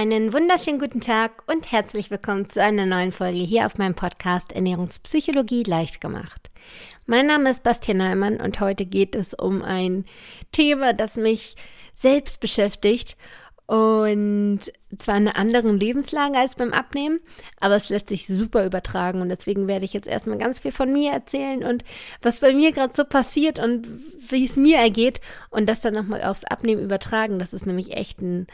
Einen wunderschönen guten Tag und herzlich willkommen zu einer neuen Folge hier auf meinem Podcast Ernährungspsychologie leicht gemacht. Mein Name ist Bastian Neumann und heute geht es um ein Thema, das mich selbst beschäftigt und zwar in einer anderen Lebenslage als beim Abnehmen, aber es lässt sich super übertragen und deswegen werde ich jetzt erstmal ganz viel von mir erzählen und was bei mir gerade so passiert und wie es mir ergeht und das dann nochmal aufs Abnehmen übertragen. Das ist nämlich echt ein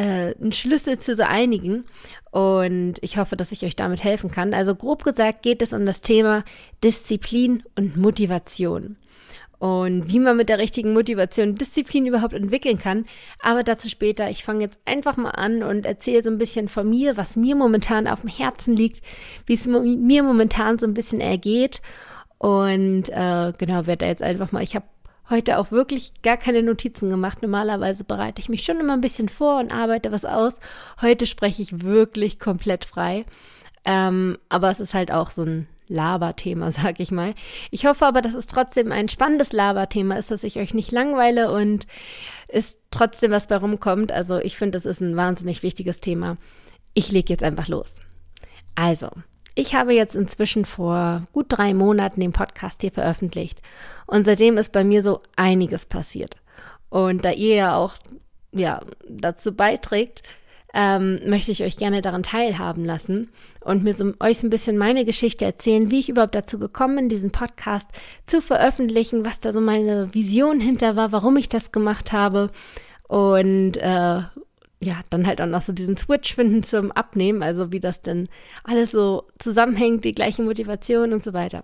äh, ein Schlüssel zu so einigen. Und ich hoffe, dass ich euch damit helfen kann. Also grob gesagt geht es um das Thema Disziplin und Motivation. Und wie man mit der richtigen Motivation Disziplin überhaupt entwickeln kann. Aber dazu später. Ich fange jetzt einfach mal an und erzähle so ein bisschen von mir, was mir momentan auf dem Herzen liegt, wie es mir momentan so ein bisschen ergeht. Und äh, genau, werde jetzt einfach mal, ich habe heute auch wirklich gar keine Notizen gemacht. Normalerweise bereite ich mich schon immer ein bisschen vor und arbeite was aus. Heute spreche ich wirklich komplett frei. Ähm, aber es ist halt auch so ein Laberthema, sag ich mal. Ich hoffe aber, dass es trotzdem ein spannendes Laberthema ist, dass ich euch nicht langweile und ist trotzdem was bei rumkommt. Also ich finde, das ist ein wahnsinnig wichtiges Thema. Ich lege jetzt einfach los. Also, ich habe jetzt inzwischen vor gut drei Monaten den Podcast hier veröffentlicht und seitdem ist bei mir so einiges passiert. Und da ihr ja auch ja, dazu beiträgt, ähm, möchte ich euch gerne daran teilhaben lassen und mir so, euch so ein bisschen meine Geschichte erzählen, wie ich überhaupt dazu gekommen bin, diesen Podcast zu veröffentlichen, was da so meine Vision hinter war, warum ich das gemacht habe und äh, ja, dann halt auch noch so diesen Switch finden zum Abnehmen, also wie das denn alles so zusammenhängt, die gleiche Motivation und so weiter.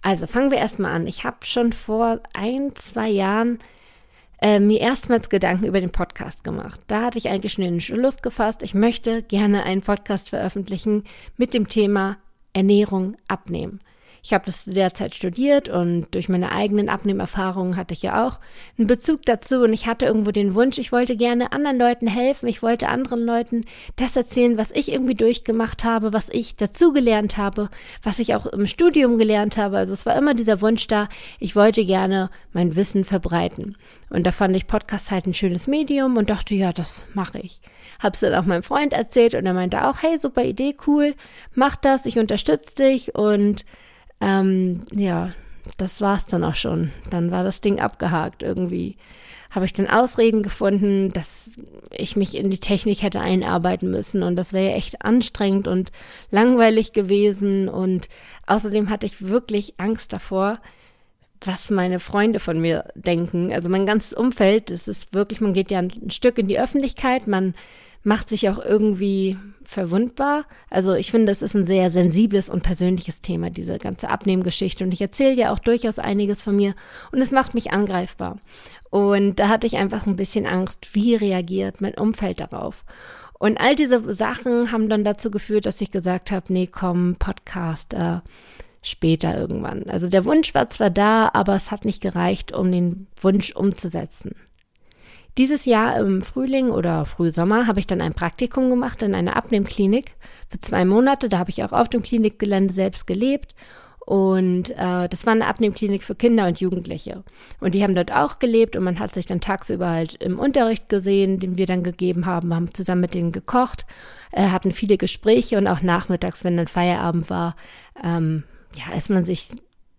Also fangen wir erstmal an. Ich habe schon vor ein, zwei Jahren äh, mir erstmals Gedanken über den Podcast gemacht. Da hatte ich eigentlich schon den Schluss gefasst, ich möchte gerne einen Podcast veröffentlichen mit dem Thema Ernährung abnehmen. Ich habe das derzeit studiert und durch meine eigenen Abnehmerfahrungen hatte ich ja auch einen Bezug dazu und ich hatte irgendwo den Wunsch, ich wollte gerne anderen Leuten helfen, ich wollte anderen Leuten das erzählen, was ich irgendwie durchgemacht habe, was ich dazugelernt habe, was ich auch im Studium gelernt habe. Also es war immer dieser Wunsch da, ich wollte gerne mein Wissen verbreiten. Und da fand ich Podcast halt ein schönes Medium und dachte, ja, das mache ich. Hab's dann auch meinem Freund erzählt und er meinte auch, hey, super Idee, cool, mach das, ich unterstütze dich und ähm, ja, das war's dann auch schon. Dann war das Ding abgehakt irgendwie. Habe ich dann Ausreden gefunden, dass ich mich in die Technik hätte einarbeiten müssen und das wäre echt anstrengend und langweilig gewesen und außerdem hatte ich wirklich Angst davor, was meine Freunde von mir denken. Also mein ganzes Umfeld, das ist wirklich, man geht ja ein Stück in die Öffentlichkeit, man macht sich auch irgendwie verwundbar. Also ich finde, es ist ein sehr sensibles und persönliches Thema, diese ganze Abnehmgeschichte. Und ich erzähle ja auch durchaus einiges von mir und es macht mich angreifbar. Und da hatte ich einfach ein bisschen Angst, wie reagiert mein Umfeld darauf. Und all diese Sachen haben dann dazu geführt, dass ich gesagt habe, nee, komm, Podcast äh, später irgendwann. Also der Wunsch war zwar da, aber es hat nicht gereicht, um den Wunsch umzusetzen. Dieses Jahr im Frühling oder Frühsommer habe ich dann ein Praktikum gemacht in einer Abnehmklinik für zwei Monate. Da habe ich auch auf dem Klinikgelände selbst gelebt. Und äh, das war eine Abnehmklinik für Kinder und Jugendliche. Und die haben dort auch gelebt und man hat sich dann tagsüber halt im Unterricht gesehen, den wir dann gegeben haben, wir haben zusammen mit denen gekocht, äh, hatten viele Gespräche und auch nachmittags, wenn dann Feierabend war, ähm, ja, ist man sich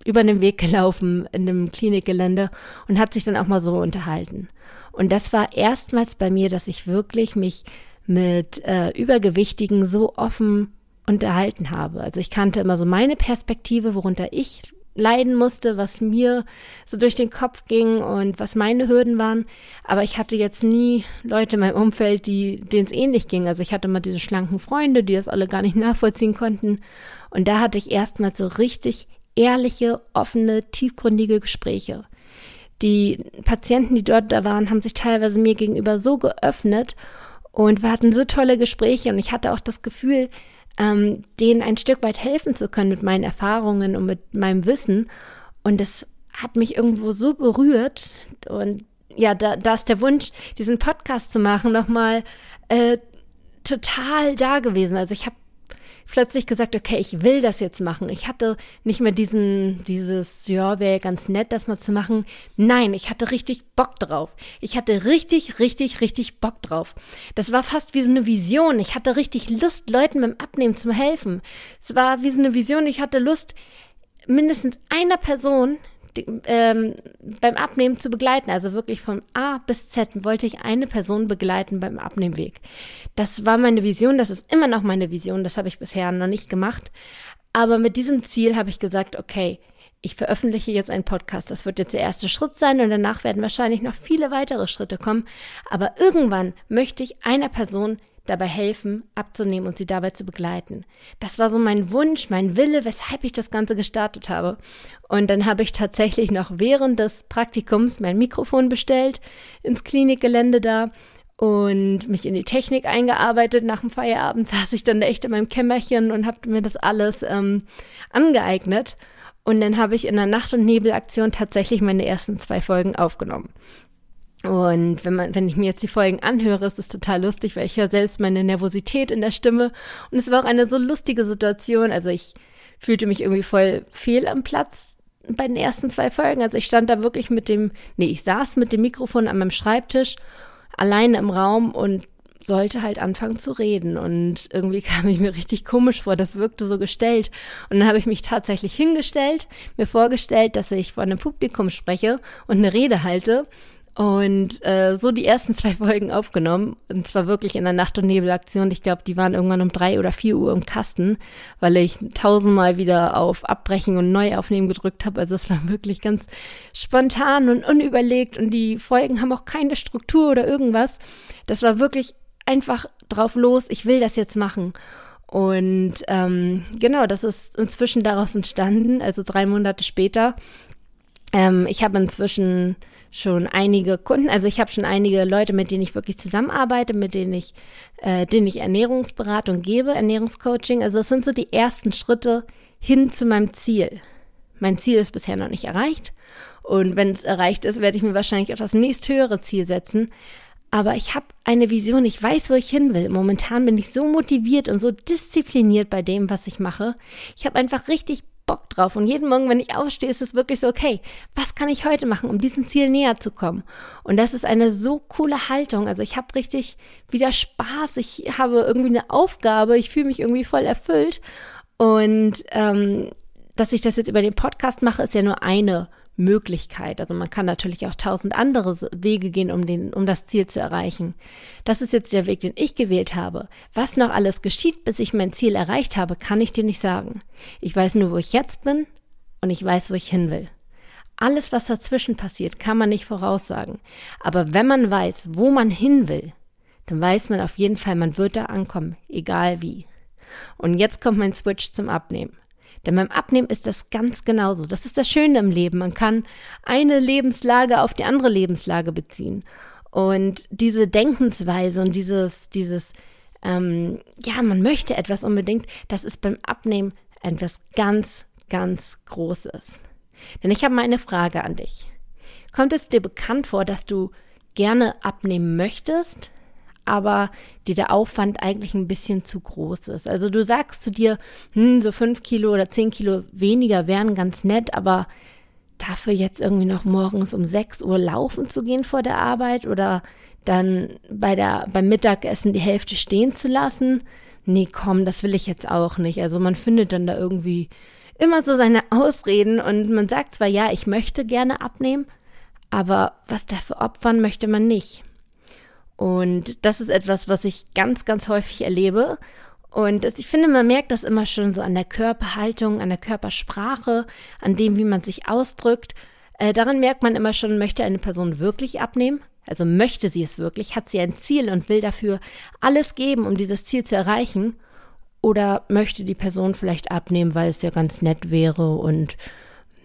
über den Weg gelaufen in dem Klinikgelände und hat sich dann auch mal so unterhalten. Und das war erstmals bei mir, dass ich wirklich mich mit äh, Übergewichtigen so offen unterhalten habe. Also ich kannte immer so meine Perspektive, worunter ich leiden musste, was mir so durch den Kopf ging und was meine Hürden waren. Aber ich hatte jetzt nie Leute in meinem Umfeld, die denen es ähnlich ging. Also ich hatte immer diese schlanken Freunde, die das alle gar nicht nachvollziehen konnten. Und da hatte ich erstmal so richtig ehrliche, offene, tiefgründige Gespräche. Die Patienten, die dort da waren, haben sich teilweise mir gegenüber so geöffnet und wir hatten so tolle Gespräche und ich hatte auch das Gefühl, ähm, denen ein Stück weit helfen zu können mit meinen Erfahrungen und mit meinem Wissen. Und das hat mich irgendwo so berührt und ja, da, da ist der Wunsch, diesen Podcast zu machen, nochmal äh, total da gewesen. Also ich habe plötzlich gesagt, okay, ich will das jetzt machen. Ich hatte nicht mehr diesen, dieses, ja, wäre ganz nett, das mal zu machen. Nein, ich hatte richtig Bock drauf. Ich hatte richtig, richtig, richtig Bock drauf. Das war fast wie so eine Vision. Ich hatte richtig Lust, Leuten beim Abnehmen zu helfen. Es war wie so eine Vision. Ich hatte Lust, mindestens einer Person ähm, beim Abnehmen zu begleiten. Also wirklich von A bis Z wollte ich eine Person begleiten beim Abnehmweg. Das war meine Vision, das ist immer noch meine Vision, das habe ich bisher noch nicht gemacht. Aber mit diesem Ziel habe ich gesagt, okay, ich veröffentliche jetzt einen Podcast. Das wird jetzt der erste Schritt sein und danach werden wahrscheinlich noch viele weitere Schritte kommen. Aber irgendwann möchte ich einer Person dabei helfen, abzunehmen und sie dabei zu begleiten. Das war so mein Wunsch, mein Wille, weshalb ich das Ganze gestartet habe. Und dann habe ich tatsächlich noch während des Praktikums mein Mikrofon bestellt, ins Klinikgelände da und mich in die Technik eingearbeitet. Nach dem Feierabend saß ich dann echt in meinem Kämmerchen und habe mir das alles ähm, angeeignet. Und dann habe ich in der Nacht- und Nebelaktion tatsächlich meine ersten zwei Folgen aufgenommen. Und wenn man, wenn ich mir jetzt die Folgen anhöre, ist es total lustig, weil ich höre selbst meine Nervosität in der Stimme. Und es war auch eine so lustige Situation. Also ich fühlte mich irgendwie voll fehl am Platz bei den ersten zwei Folgen. Also ich stand da wirklich mit dem, nee, ich saß mit dem Mikrofon an meinem Schreibtisch, alleine im Raum und sollte halt anfangen zu reden. Und irgendwie kam ich mir richtig komisch vor. Das wirkte so gestellt. Und dann habe ich mich tatsächlich hingestellt, mir vorgestellt, dass ich vor einem Publikum spreche und eine Rede halte. Und äh, so die ersten zwei Folgen aufgenommen. Und zwar wirklich in der Nacht- und Nebelaktion. Ich glaube, die waren irgendwann um drei oder vier Uhr im Kasten, weil ich tausendmal wieder auf Abbrechen und Neuaufnehmen gedrückt habe. Also es war wirklich ganz spontan und unüberlegt. Und die Folgen haben auch keine Struktur oder irgendwas. Das war wirklich einfach drauf los. Ich will das jetzt machen. Und ähm, genau, das ist inzwischen daraus entstanden, also drei Monate später. Ähm, ich habe inzwischen schon einige Kunden, also ich habe schon einige Leute, mit denen ich wirklich zusammenarbeite, mit denen ich, äh, denen ich Ernährungsberatung gebe, Ernährungscoaching. Also das sind so die ersten Schritte hin zu meinem Ziel. Mein Ziel ist bisher noch nicht erreicht. Und wenn es erreicht ist, werde ich mir wahrscheinlich auch das nächsthöhere Ziel setzen. Aber ich habe eine Vision, ich weiß, wo ich hin will. Momentan bin ich so motiviert und so diszipliniert bei dem, was ich mache. Ich habe einfach richtig Bock drauf. Und jeden Morgen, wenn ich aufstehe, ist es wirklich so, okay, was kann ich heute machen, um diesem Ziel näher zu kommen? Und das ist eine so coole Haltung. Also ich habe richtig wieder Spaß. Ich habe irgendwie eine Aufgabe. Ich fühle mich irgendwie voll erfüllt. Und ähm, dass ich das jetzt über den Podcast mache, ist ja nur eine Möglichkeit. Also man kann natürlich auch tausend andere Wege gehen, um, den, um das Ziel zu erreichen. Das ist jetzt der Weg, den ich gewählt habe. Was noch alles geschieht, bis ich mein Ziel erreicht habe, kann ich dir nicht sagen. Ich weiß nur, wo ich jetzt bin und ich weiß, wo ich hin will. Alles, was dazwischen passiert, kann man nicht voraussagen. Aber wenn man weiß, wo man hin will, dann weiß man auf jeden Fall, man wird da ankommen, egal wie. Und jetzt kommt mein Switch zum Abnehmen. Denn beim Abnehmen ist das ganz genauso. Das ist das Schöne im Leben. Man kann eine Lebenslage auf die andere Lebenslage beziehen. Und diese Denkensweise und dieses, dieses, ähm, ja, man möchte etwas unbedingt, das ist beim Abnehmen etwas ganz, ganz Großes. Denn ich habe mal eine Frage an dich. Kommt es dir bekannt vor, dass du gerne abnehmen möchtest, aber dir der Aufwand eigentlich ein bisschen zu groß ist. Also du sagst zu dir, hm, so fünf Kilo oder zehn Kilo weniger wären ganz nett, aber dafür jetzt irgendwie noch morgens um sechs Uhr laufen zu gehen vor der Arbeit oder dann bei der, beim Mittagessen die Hälfte stehen zu lassen, nee, komm, das will ich jetzt auch nicht. Also man findet dann da irgendwie immer so seine Ausreden und man sagt zwar, ja, ich möchte gerne abnehmen, aber was dafür opfern möchte man nicht. Und das ist etwas, was ich ganz, ganz häufig erlebe. Und ich finde, man merkt das immer schon so an der Körperhaltung, an der Körpersprache, an dem, wie man sich ausdrückt. Äh, daran merkt man immer schon, möchte eine Person wirklich abnehmen? Also möchte sie es wirklich? Hat sie ein Ziel und will dafür alles geben, um dieses Ziel zu erreichen? Oder möchte die Person vielleicht abnehmen, weil es ja ganz nett wäre und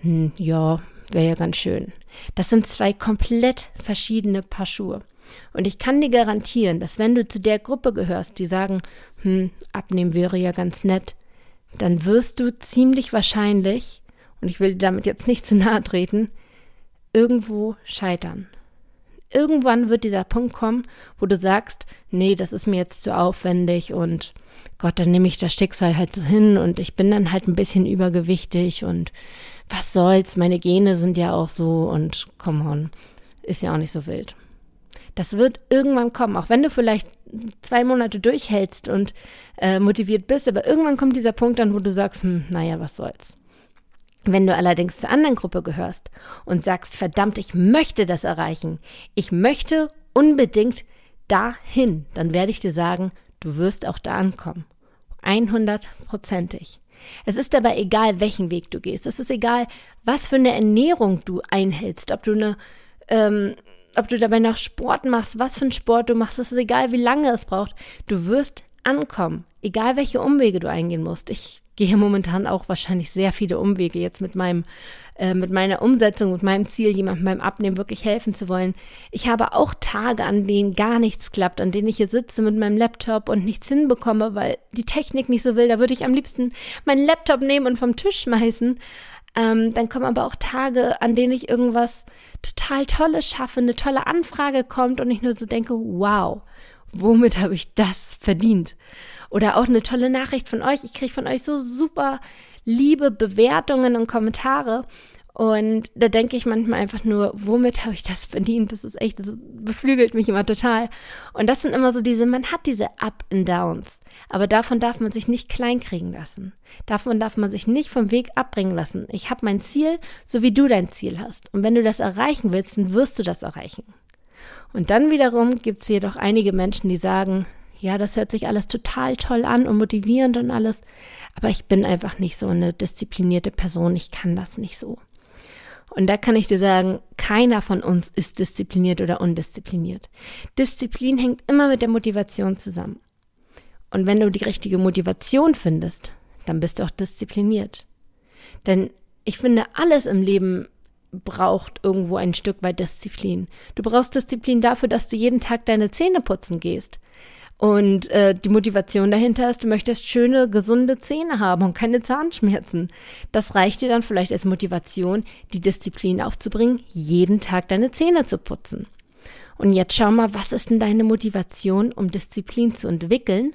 hm, ja, wäre ja ganz schön. Das sind zwei komplett verschiedene Paar Schuhe. Und ich kann dir garantieren, dass wenn du zu der Gruppe gehörst, die sagen, hm, abnehmen wäre ja ganz nett, dann wirst du ziemlich wahrscheinlich, und ich will dir damit jetzt nicht zu nahe treten, irgendwo scheitern. Irgendwann wird dieser Punkt kommen, wo du sagst, nee, das ist mir jetzt zu aufwendig und Gott, dann nehme ich das Schicksal halt so hin und ich bin dann halt ein bisschen übergewichtig und was soll's, meine Gene sind ja auch so und come on, ist ja auch nicht so wild. Das wird irgendwann kommen, auch wenn du vielleicht zwei Monate durchhältst und äh, motiviert bist, aber irgendwann kommt dieser Punkt dann, wo du sagst, hm, naja, was soll's. Wenn du allerdings zur anderen Gruppe gehörst und sagst, verdammt, ich möchte das erreichen, ich möchte unbedingt dahin, dann werde ich dir sagen, du wirst auch da ankommen. 100%ig. Es ist aber egal, welchen Weg du gehst. Es ist egal, was für eine Ernährung du einhältst, ob du eine, ähm, ob du dabei noch Sport machst, was für einen Sport du machst. Es ist egal, wie lange es braucht. Du wirst ankommen, egal welche Umwege du eingehen musst. Ich gehe momentan auch wahrscheinlich sehr viele Umwege jetzt mit meinem äh, mit meiner Umsetzung, mit meinem Ziel, jemandem beim Abnehmen wirklich helfen zu wollen. Ich habe auch Tage, an denen gar nichts klappt, an denen ich hier sitze mit meinem Laptop und nichts hinbekomme, weil die Technik nicht so will. Da würde ich am liebsten meinen Laptop nehmen und vom Tisch schmeißen. Ähm, dann kommen aber auch Tage, an denen ich irgendwas total Tolles schaffe, eine tolle Anfrage kommt und ich nur so denke, wow, womit habe ich das verdient? Oder auch eine tolle Nachricht von euch. Ich kriege von euch so super liebe Bewertungen und Kommentare. Und da denke ich manchmal einfach nur, womit habe ich das verdient? Das ist echt, das beflügelt mich immer total. Und das sind immer so diese, man hat diese Up and Downs. Aber davon darf man sich nicht kleinkriegen lassen. Davon darf man sich nicht vom Weg abbringen lassen. Ich habe mein Ziel, so wie du dein Ziel hast. Und wenn du das erreichen willst, dann wirst du das erreichen. Und dann wiederum gibt es jedoch einige Menschen, die sagen, ja, das hört sich alles total toll an und motivierend und alles, aber ich bin einfach nicht so eine disziplinierte Person, ich kann das nicht so. Und da kann ich dir sagen, keiner von uns ist diszipliniert oder undiszipliniert. Disziplin hängt immer mit der Motivation zusammen. Und wenn du die richtige Motivation findest, dann bist du auch diszipliniert. Denn ich finde, alles im Leben braucht irgendwo ein Stück weit Disziplin. Du brauchst Disziplin dafür, dass du jeden Tag deine Zähne putzen gehst. Und äh, die Motivation dahinter ist, du möchtest schöne, gesunde Zähne haben und keine Zahnschmerzen. Das reicht dir dann vielleicht als Motivation, die Disziplin aufzubringen, jeden Tag deine Zähne zu putzen. Und jetzt schau mal, was ist denn deine Motivation, um Disziplin zu entwickeln,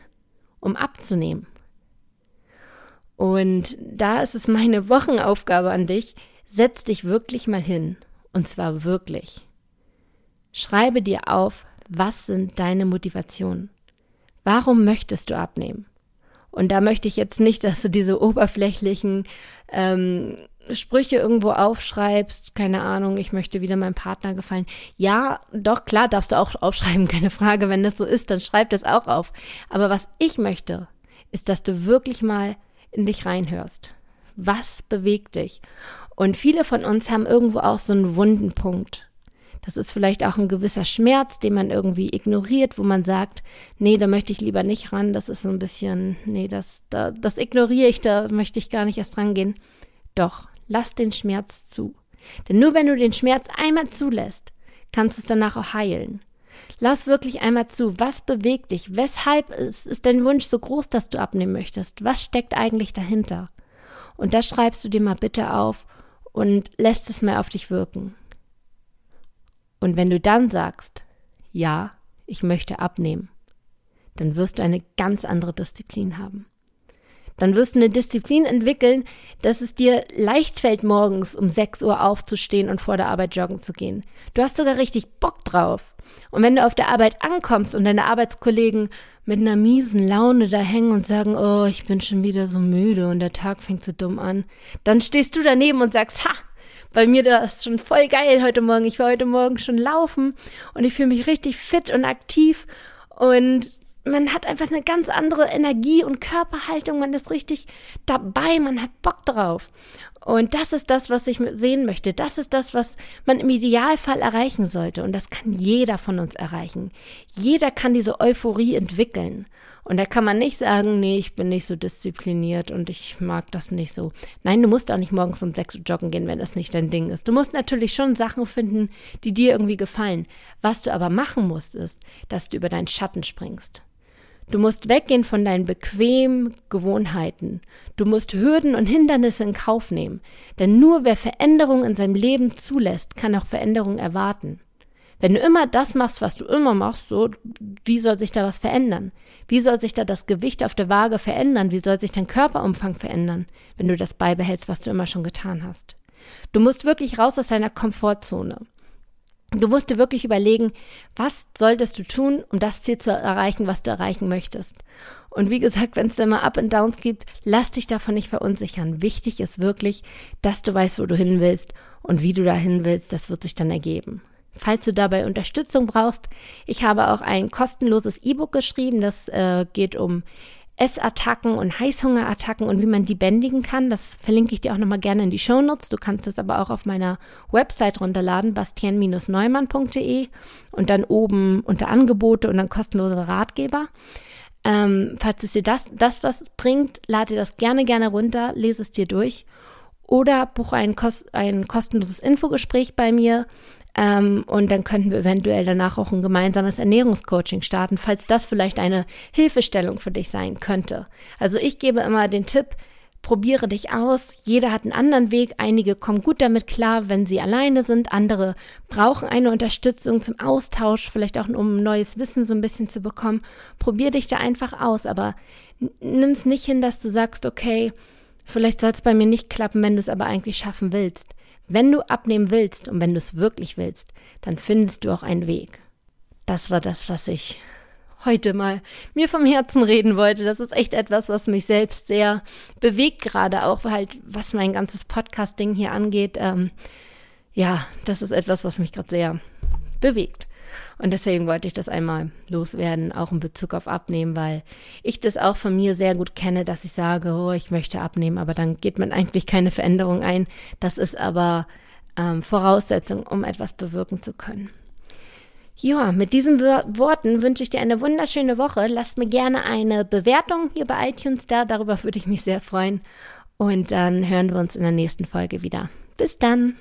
um abzunehmen? Und da ist es meine Wochenaufgabe an dich. Setz dich wirklich mal hin. Und zwar wirklich. Schreibe dir auf, was sind deine Motivationen? Warum möchtest du abnehmen? Und da möchte ich jetzt nicht, dass du diese oberflächlichen ähm, Sprüche irgendwo aufschreibst, keine Ahnung, ich möchte wieder meinem Partner gefallen. Ja, doch, klar, darfst du auch aufschreiben, keine Frage. Wenn das so ist, dann schreib das auch auf. Aber was ich möchte, ist, dass du wirklich mal in dich reinhörst. Was bewegt dich? Und viele von uns haben irgendwo auch so einen wunden Punkt. Das ist vielleicht auch ein gewisser Schmerz, den man irgendwie ignoriert, wo man sagt, nee, da möchte ich lieber nicht ran, das ist so ein bisschen, nee, das, da, das ignoriere ich, da möchte ich gar nicht erst rangehen. Doch, lass den Schmerz zu. Denn nur wenn du den Schmerz einmal zulässt, kannst du es danach auch heilen. Lass wirklich einmal zu, was bewegt dich? Weshalb ist, ist dein Wunsch so groß, dass du abnehmen möchtest? Was steckt eigentlich dahinter? Und das schreibst du dir mal bitte auf und lässt es mal auf dich wirken. Und wenn du dann sagst, ja, ich möchte abnehmen, dann wirst du eine ganz andere Disziplin haben. Dann wirst du eine Disziplin entwickeln, dass es dir leicht fällt, morgens um 6 Uhr aufzustehen und vor der Arbeit joggen zu gehen. Du hast sogar richtig Bock drauf. Und wenn du auf der Arbeit ankommst und deine Arbeitskollegen mit einer miesen Laune da hängen und sagen, oh, ich bin schon wieder so müde und der Tag fängt so dumm an, dann stehst du daneben und sagst, ha, bei mir das schon voll geil heute Morgen. Ich war heute Morgen schon laufen und ich fühle mich richtig fit und aktiv und man hat einfach eine ganz andere Energie und Körperhaltung. Man ist richtig dabei, man hat Bock drauf. Und das ist das, was ich sehen möchte. Das ist das, was man im Idealfall erreichen sollte. Und das kann jeder von uns erreichen. Jeder kann diese Euphorie entwickeln. Und da kann man nicht sagen, nee, ich bin nicht so diszipliniert und ich mag das nicht so. Nein, du musst auch nicht morgens um sechs Uhr joggen gehen, wenn das nicht dein Ding ist. Du musst natürlich schon Sachen finden, die dir irgendwie gefallen. Was du aber machen musst, ist, dass du über deinen Schatten springst. Du musst weggehen von deinen bequemen Gewohnheiten. Du musst Hürden und Hindernisse in Kauf nehmen. Denn nur wer Veränderung in seinem Leben zulässt, kann auch Veränderung erwarten. Wenn du immer das machst, was du immer machst, so, wie soll sich da was verändern? Wie soll sich da das Gewicht auf der Waage verändern? Wie soll sich dein Körperumfang verändern, wenn du das beibehältst, was du immer schon getan hast? Du musst wirklich raus aus deiner Komfortzone. Du musst dir wirklich überlegen, was solltest du tun, um das Ziel zu erreichen, was du erreichen möchtest. Und wie gesagt, wenn es da mal Up and Downs gibt, lass dich davon nicht verunsichern. Wichtig ist wirklich, dass du weißt, wo du hin willst und wie du dahin willst, das wird sich dann ergeben. Falls du dabei Unterstützung brauchst, ich habe auch ein kostenloses E-Book geschrieben, das äh, geht um Essattacken und Heißhungerattacken und wie man die bändigen kann. Das verlinke ich dir auch nochmal gerne in die Show Notes. Du kannst es aber auch auf meiner Website runterladen, bastian-neumann.de und dann oben unter Angebote und dann kostenlose Ratgeber. Ähm, falls es dir das, das was bringt, lade dir das gerne, gerne runter, lese es dir durch oder buche ein, kost ein kostenloses Infogespräch bei mir. Ähm, und dann könnten wir eventuell danach auch ein gemeinsames Ernährungscoaching starten, falls das vielleicht eine Hilfestellung für dich sein könnte. Also ich gebe immer den Tipp, probiere dich aus. Jeder hat einen anderen Weg. Einige kommen gut damit klar, wenn sie alleine sind. Andere brauchen eine Unterstützung zum Austausch, vielleicht auch um neues Wissen so ein bisschen zu bekommen. Probier dich da einfach aus, aber nimm es nicht hin, dass du sagst, okay, vielleicht soll es bei mir nicht klappen, wenn du es aber eigentlich schaffen willst. Wenn du abnehmen willst und wenn du es wirklich willst, dann findest du auch einen Weg. Das war das, was ich heute mal mir vom Herzen reden wollte. Das ist echt etwas, was mich selbst sehr bewegt, gerade auch halt, was mein ganzes Podcast-Ding hier angeht. Ähm, ja, das ist etwas, was mich gerade sehr bewegt. Und deswegen wollte ich das einmal loswerden, auch in Bezug auf Abnehmen, weil ich das auch von mir sehr gut kenne, dass ich sage, oh, ich möchte abnehmen, aber dann geht man eigentlich keine Veränderung ein. Das ist aber ähm, Voraussetzung, um etwas bewirken zu können. Ja, mit diesen Worten wünsche ich dir eine wunderschöne Woche. Lasst mir gerne eine Bewertung hier bei iTunes da, darüber würde ich mich sehr freuen. Und dann hören wir uns in der nächsten Folge wieder. Bis dann.